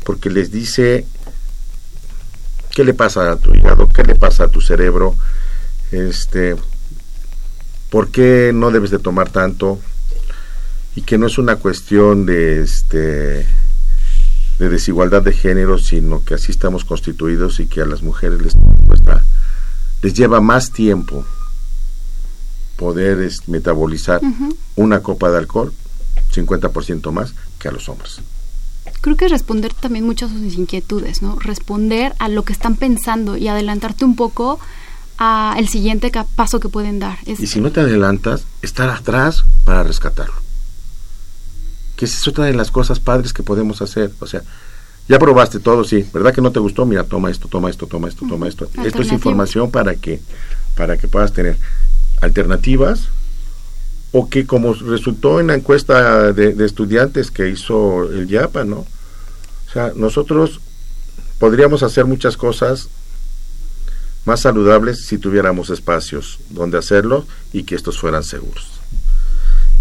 porque les dice qué le pasa a tu hígado, qué le pasa a tu cerebro, este, por qué no debes de tomar tanto. Y que no es una cuestión de este de desigualdad de género, sino que así estamos constituidos y que a las mujeres les, les lleva más tiempo poder metabolizar una copa de alcohol, 50% más, que a los hombres. Creo que responder también muchas de sus inquietudes, ¿no? Responder a lo que están pensando y adelantarte un poco a el siguiente paso que pueden dar. y si no te adelantas, estar atrás para rescatarlo que es otra de las cosas padres que podemos hacer. O sea, ya probaste todo, sí, ¿verdad que no te gustó? Mira, toma esto, toma esto, toma esto, toma esto. Esto es información para que, para que puedas tener alternativas o que como resultó en la encuesta de, estudiantes que hizo el YAPA, ¿no? O sea, nosotros podríamos hacer muchas cosas más saludables si tuviéramos espacios donde hacerlo y que estos fueran seguros.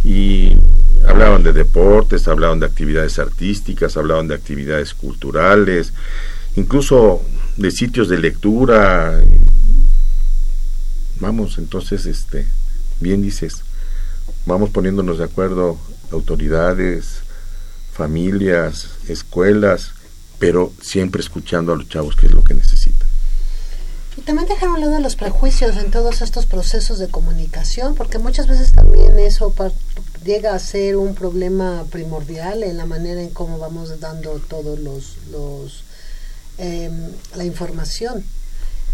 Y Hablaban de deportes, hablaban de actividades artísticas, hablaban de actividades culturales, incluso de sitios de lectura. Vamos, entonces, este, bien dices, vamos poniéndonos de acuerdo autoridades, familias, escuelas, pero siempre escuchando a los chavos qué es lo que necesitan. Y también dejar un lado los prejuicios en todos estos procesos de comunicación, porque muchas veces también eso llega a ser un problema primordial en la manera en cómo vamos dando todos los, los em, la información.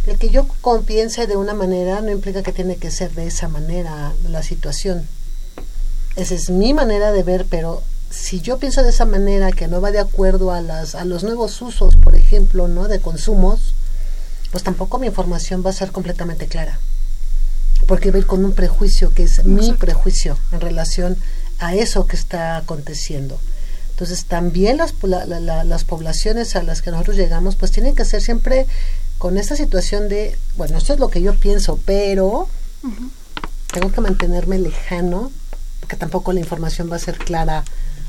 El que yo piense de una manera no implica que tiene que ser de esa manera la situación. Esa es mi manera de ver, pero si yo pienso de esa manera que no va de acuerdo a, las, a los nuevos usos, por ejemplo, ¿no? de consumos, pues tampoco mi información va a ser completamente clara porque ver con un prejuicio que es mi prejuicio en relación a eso que está aconteciendo. Entonces también las, las poblaciones a las que nosotros llegamos pues tienen que ser siempre con esta situación de, bueno, esto es lo que yo pienso, pero tengo que mantenerme lejano, porque tampoco la información va a ser clara,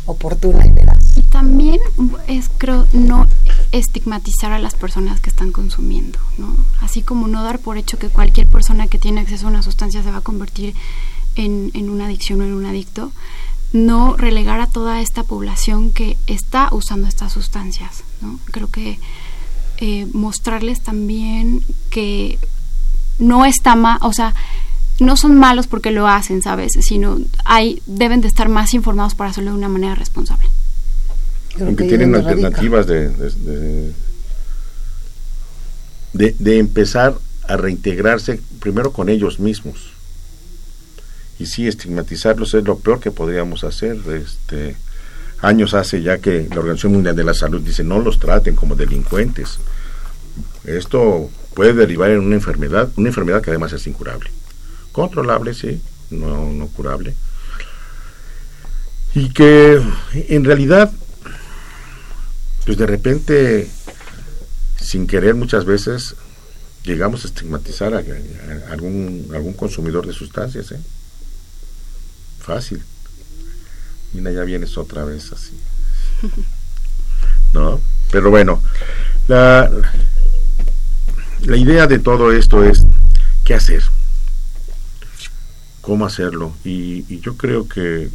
oportuna y veraz. Y también es, creo, no estigmatizar a las personas que están consumiendo, ¿no? Así como no dar por hecho que cualquier persona que tiene acceso a una sustancia se va a convertir en, en una adicción o en un adicto, no relegar a toda esta población que está usando estas sustancias, ¿no? Creo que eh, mostrarles también que no está mal, o sea, no son malos porque lo hacen, ¿sabes? Sino hay, deben de estar más informados para hacerlo de una manera responsable. Aunque tienen alternativas de de, de, empezar a reintegrarse primero con ellos mismos. Y sí, estigmatizarlos es lo peor que podríamos hacer. Este, años hace ya que la Organización Mundial de la Salud dice no los traten como delincuentes. Esto puede derivar en una enfermedad, una enfermedad que además es incurable. Controlable, sí, no, no curable. Y que en realidad pues de repente, sin querer muchas veces, llegamos a estigmatizar a, algún, algún consumidor de sustancias. ¿eh? Fácil. Mira, ya vienes otra vez así. ¿No? Pero bueno, la, la idea de todo esto es qué hacer, cómo hacerlo. Y, y yo creo que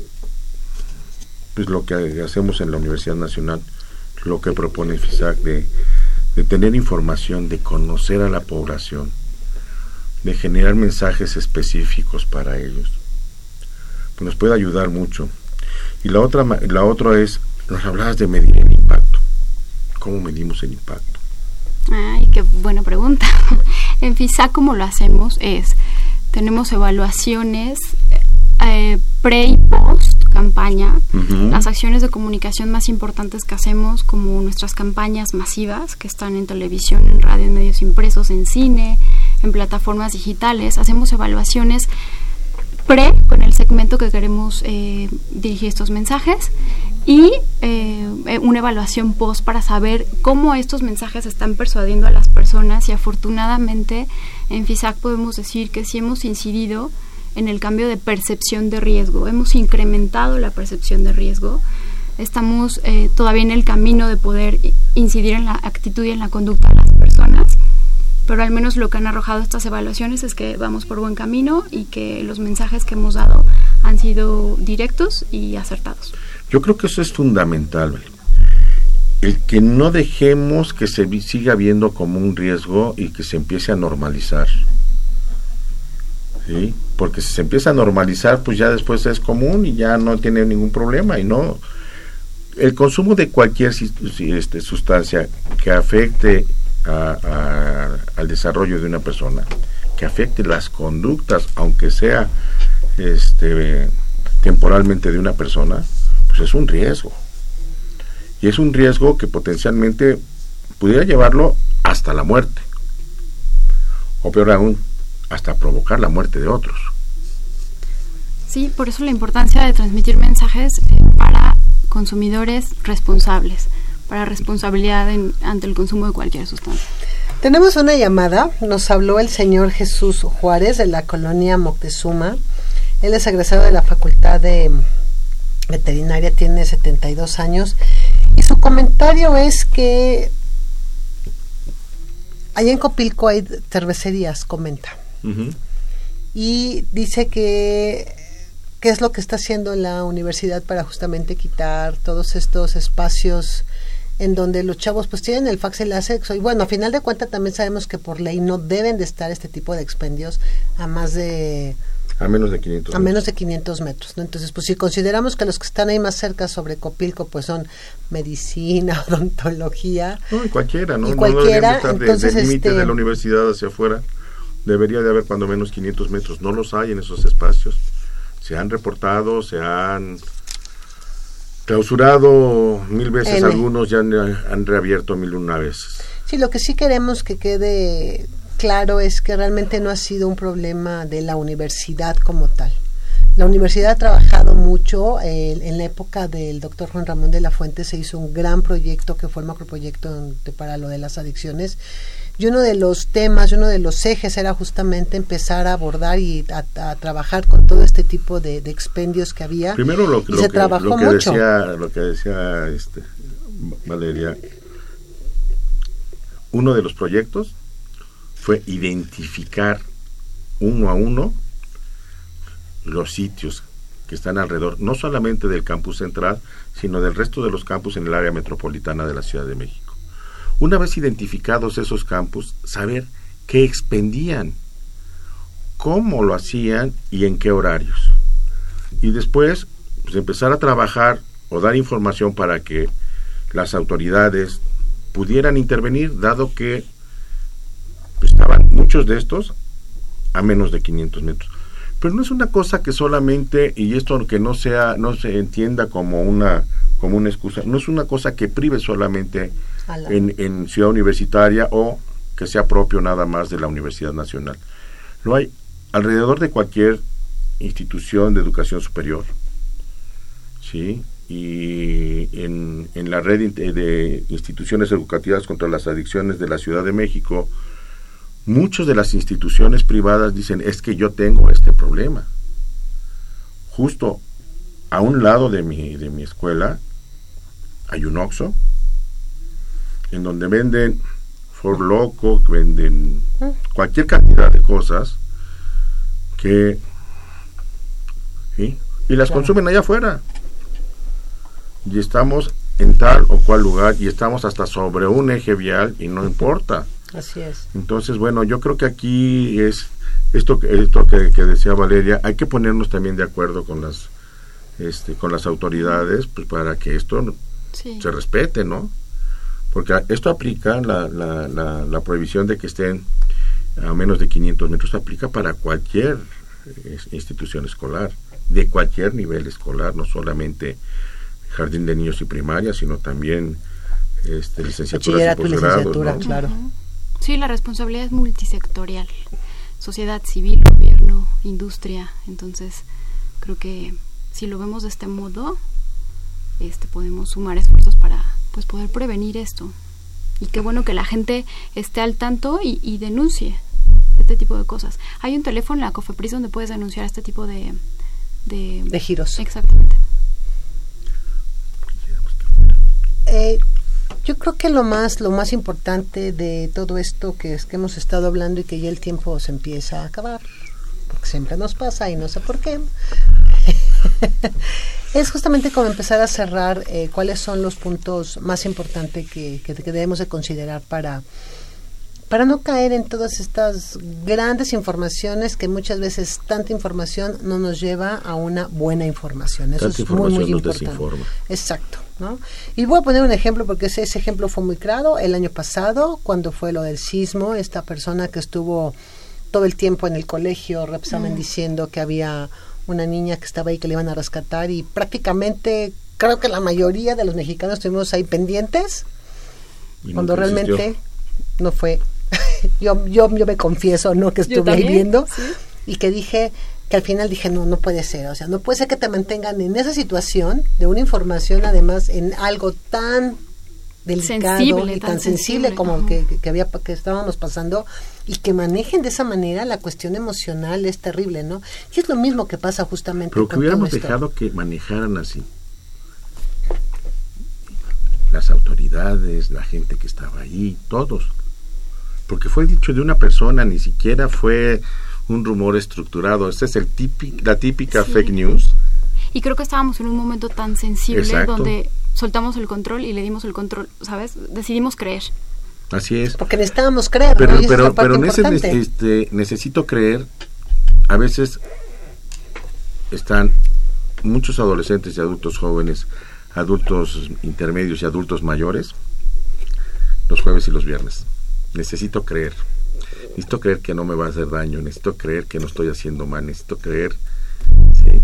pues lo que hacemos en la Universidad Nacional lo que propone FISAC de, de tener información, de conocer a la población, de generar mensajes específicos para ellos, pues nos puede ayudar mucho. Y la otra, la otra es, nos hablabas de medir el impacto. ¿Cómo medimos el impacto? Ay, qué buena pregunta. en FISAC, como lo hacemos es, tenemos evaluaciones eh, pre y post campaña, las acciones de comunicación más importantes que hacemos, como nuestras campañas masivas que están en televisión, en radio, en medios impresos, en cine, en plataformas digitales, hacemos evaluaciones pre con el segmento que queremos eh, dirigir estos mensajes y eh, una evaluación post para saber cómo estos mensajes están persuadiendo a las personas y afortunadamente en FISAC podemos decir que si hemos incidido en el cambio de percepción de riesgo. Hemos incrementado la percepción de riesgo. Estamos eh, todavía en el camino de poder incidir en la actitud y en la conducta de las personas, pero al menos lo que han arrojado estas evaluaciones es que vamos por buen camino y que los mensajes que hemos dado han sido directos y acertados. Yo creo que eso es fundamental. El que no dejemos que se siga viendo como un riesgo y que se empiece a normalizar. ¿Sí? Porque si se empieza a normalizar, pues ya después es común y ya no tiene ningún problema. Y no. El consumo de cualquier este, sustancia que afecte al desarrollo de una persona, que afecte las conductas, aunque sea este, temporalmente de una persona, pues es un riesgo. Y es un riesgo que potencialmente pudiera llevarlo hasta la muerte. O peor aún, hasta provocar la muerte de otros. Sí, por eso la importancia de transmitir mensajes eh, para consumidores responsables, para responsabilidad ante el consumo de cualquier sustancia. Tenemos una llamada, nos habló el señor Jesús Juárez de la colonia Moctezuma. Él es egresado de la Facultad de Veterinaria, tiene 72 años y su comentario es que allá en Copilco hay cervecerías, comenta. Y dice que qué es lo que está haciendo la universidad para justamente quitar todos estos espacios en donde los chavos pues tienen el fax y el sexo y bueno, a final de cuentas también sabemos que por ley no deben de estar este tipo de expendios a más de a menos de 500 a menos de 500 metros, ¿no? Entonces, pues si consideramos que los que están ahí más cerca sobre Copilco pues son medicina, odontología, no, cualquiera, ¿no? cualquiera, no entonces el límite de este la universidad hacia afuera debería de haber cuando menos 500 metros, no los hay en esos espacios. Se han reportado, se han clausurado mil veces, algunos ya han, reabierto mil una veces. Sí, lo que sí queremos que quede claro es que realmente no ha sido un problema de la universidad como tal. La universidad ha trabajado mucho. en la época del doctor Juan Ramón de la Fuente se hizo un gran proyecto que fue el macroproyecto para lo de las adicciones y uno de los temas, uno de los ejes era justamente empezar a abordar y a, trabajar con todo este tipo de, expendios que había. Primero lo, que, decía, lo que decía este, Valeria, uno de los proyectos fue identificar uno a uno los sitios que están alrededor, no solamente del campus central, sino del resto de los campus en el área metropolitana de la Ciudad de México. Una vez identificados esos campos, saber qué expendían, cómo lo hacían y en qué horarios. Y después, pues, empezar a trabajar o dar información para que las autoridades pudieran intervenir, dado que estaban muchos de estos a menos de 500 metros. Pero no es una cosa que solamente, y esto que no sea, no se entienda como una, como una excusa, no es una cosa que prive solamente en, Ciudad Universitaria o que sea propio nada más de la Universidad Nacional. Lo hay alrededor de cualquier institución de educación superior, ¿sí? Y en, en la red de instituciones educativas contra las adicciones de la Ciudad de México, muchas de las instituciones privadas dicen, es que yo tengo este problema. Justo a un lado de mi, de mi escuela hay un OXO, en donde venden For Loco, venden cualquier cantidad de cosas que ¿sí? y las consumen allá afuera. Y estamos en tal o cual lugar y estamos hasta sobre un eje vial y no importa. Así es. Entonces, bueno, yo creo que aquí es esto, esto que, que decía Valeria, hay que ponernos también de acuerdo con las este, con las autoridades pues para que esto se respete, ¿no? Porque esto aplica, la, la, la, prohibición de que estén a menos de 500 metros, aplica para cualquier eh, institución escolar, de cualquier nivel escolar, no solamente jardín de niños y primaria, sino también este, licenciatura y posgrado. claro. Sí, la responsabilidad es multisectorial, sociedad civil, gobierno, industria, entonces creo que si lo vemos de este modo, este podemos sumar esfuerzos para pues poder prevenir esto. Y qué bueno que la gente esté al tanto y, denuncie este tipo de cosas. Hay un teléfono en la COFEPRIS donde puedes denunciar este tipo de... De, giros. Exactamente. Eh, yo creo que lo más lo más importante de todo esto que es que hemos estado hablando y que ya el tiempo se empieza a acabar porque siempre nos pasa y no sé por qué es justamente como empezar a cerrar eh, cuáles son los puntos más importantes que, que, que debemos de considerar para para no caer en todas estas grandes informaciones que muchas veces tanta información no nos lleva a una buena información. Eso Tanta es muy, muy información nos importante. desinforma. Exacto. ¿no? Y voy a poner un ejemplo porque ese, ese ejemplo fue muy claro el año pasado cuando fue lo del sismo, esta persona que estuvo todo el tiempo en el colegio Repsamen diciendo que había una niña que estaba ahí que le iban a rescatar y prácticamente creo que la mayoría de los mexicanos estuvimos ahí pendientes. Y cuando existió. realmente no fue. Yo, yo yo me confieso no que estuve ahí viendo sí. y que dije que al final dije no no puede ser. O sea no puede ser que te mantengan en esa situación de una información además en algo tan delicado Sensible, y tan, tan sensible, sensible, como que- que había que estábamos pasando y que manejen de esa manera la cuestión emocional es terrible no y es lo mismo que pasa justamente Pero que con hubiéramos todo esto. dejado que manejaran así. Las autoridades, la gente que estaba ahí, todos. Porque fue dicho de una persona, ni siquiera fue un rumor estructurado. Esta es el típi- la típica Sí. fake news. Y creo que estábamos en un momento tan sensible Exacto. donde soltamos el control y le dimos el control, ¿sabes? Decidimos creer. Así es. porque necesitábamos creer Pero, ¿no? Y esa es pero, pero en ese este, necesito creer, a veces están muchos adolescentes y adultos jóvenes, adultos intermedios y adultos mayores, los jueves y los viernes. Necesito creer. Necesito creer que no me va a hacer daño, necesito creer que no estoy haciendo mal, necesito creer. ¿sí?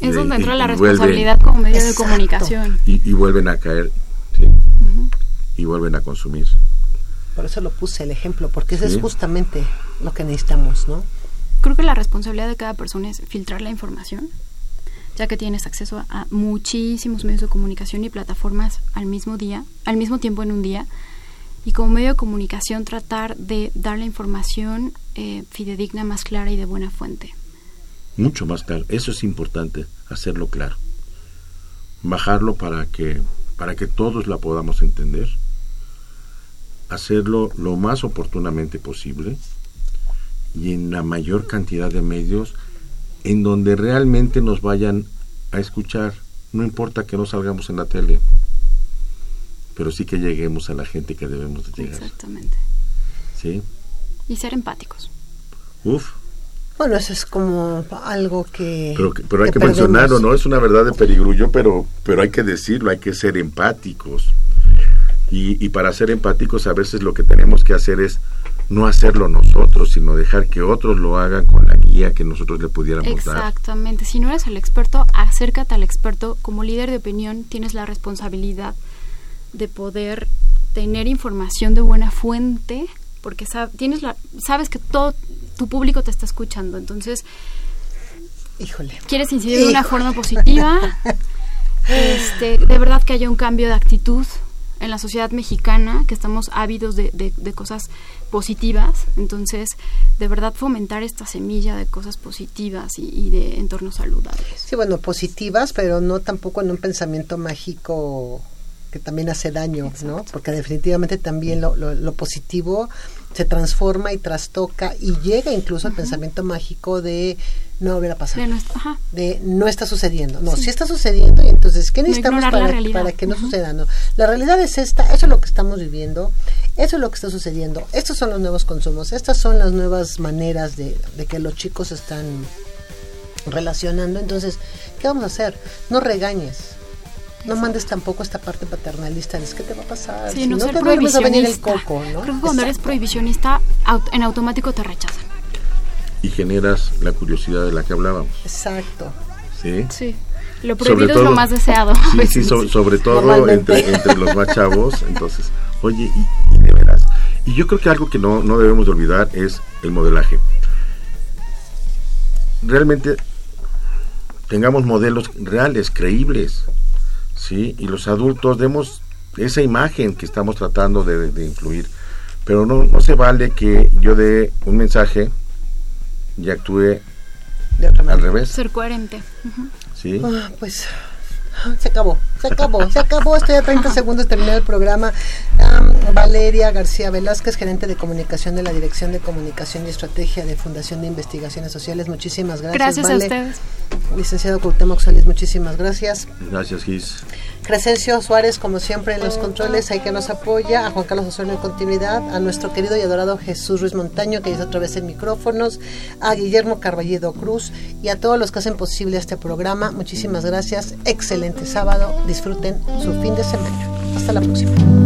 Es de- donde entra la vuelven- responsabilidad como medio de comunicación. y, y vuelven a caer. Y vuelven a consumir. por eso lo puse el ejemplo porque eso Sí. es justamente lo que necesitamos no Creo que la responsabilidad de cada persona es filtrar la información, ya que tienes acceso a muchísimos medios de comunicación y plataformas al mismo día, al mismo tiempo en un día, y como medio de comunicación tratar de dar la información eh, fidedigna, más clara y de buena fuente. mucho más claro. Eso es importante, hacerlo claro. Bajarlo para que, para que todos la podamos entender. Hacerlo lo más oportunamente posible y en la mayor cantidad de medios en donde realmente nos vayan a escuchar. No importa que no salgamos en la tele, pero sí que lleguemos a la gente que debemos de llegar. Exactamente. ¿Sí? Y ser empáticos. Uf, bueno eso es como algo que Pero, que- pero hay que, perdemos. mencionarlo, ¿no? Es una verdad de perogrullo, pero, pero hay que decirlo, hay que ser empáticos. Y, y para ser empáticos a veces lo que tenemos que hacer es no hacerlo nosotros, sino dejar que otros lo hagan con la guía que nosotros le pudiéramos dar. Exactamente. Si no eres el experto, acércate al experto. Como líder de opinión, tienes la responsabilidad de poder tener información de buena fuente, porque sab- tienes la, sabes que todo tu público te está escuchando. Entonces, híjole quieres incidir de una forma positiva, este, de verdad que haya un cambio de actitud en la sociedad mexicana, que estamos ávidos de, de- de cosas positivas, entonces de verdad fomentar esta semilla de cosas positivas y, y de entornos saludables. Sí, bueno, positivas, pero no tampoco en un pensamiento mágico que también hace daño, ¿no? Porque definitivamente también lo, lo, lo positivo se transforma y trastoca y llega incluso al pensamiento mágico de no volver a pasar. De nuestra- ajá. de no está sucediendo. No, sí, está sucediendo y entonces, ¿qué No necesitamos para, para que no suceda? No, la realidad es esta, eso es lo que estamos viviendo, eso es lo que está sucediendo, estos son los nuevos consumos, estas son las nuevas maneras de, de que los chicos están relacionando. Entonces, ¿qué vamos a hacer? No regañes. No mandes tampoco esta parte paternalista, es que te va a pasar. Sí, Si no, no ser te va a venir el prohibicionista. coco, ¿no? Creo que cuando eres Exacto. prohibicionista, au- en automático te rechazan. Y generas la curiosidad de la que hablábamos. Exacto. ¿Sí? Sí. Lo Sobre prohibido es todo- lo más deseado. Sí, sí, so- sobre todo entre, entre los más chavos. Entonces, oye, y, y de veras. Y yo creo que algo que no, no debemos de olvidar es el modelaje. Realmente tengamos modelos reales, creíbles, ¿sí? Y los adultos demos esa imagen que estamos tratando de, de influir. Pero no, no se vale que yo dé un mensaje y actúe De otra al revés, Ser coherente. ¿sí? Ah, pues se acabó, se acabó, se acabó. Estoy a 30 segundos de terminar el programa. Valeria García Velázquez, gerente de comunicación de la Dirección de Comunicación y Estrategia de Fundación de Investigaciones Sociales. Muchísimas gracias. Gracias a ustedes. Licenciado Cuauhtémoc Solís, muchísimas gracias. Gracias, Gis. Crescencio Suárez, como siempre en los controles, hay que nos apoya, a Juan Carlos Osorio en continuidad, a nuestro querido y adorado Jesús Ruiz Montaño, que es otra vez en micrófonos, a Guillermo Carballido Cruz y a todos los que hacen posible este programa. Muchísimas gracias. Excelente sábado. Disfruten su fin de semana. Hasta la próxima.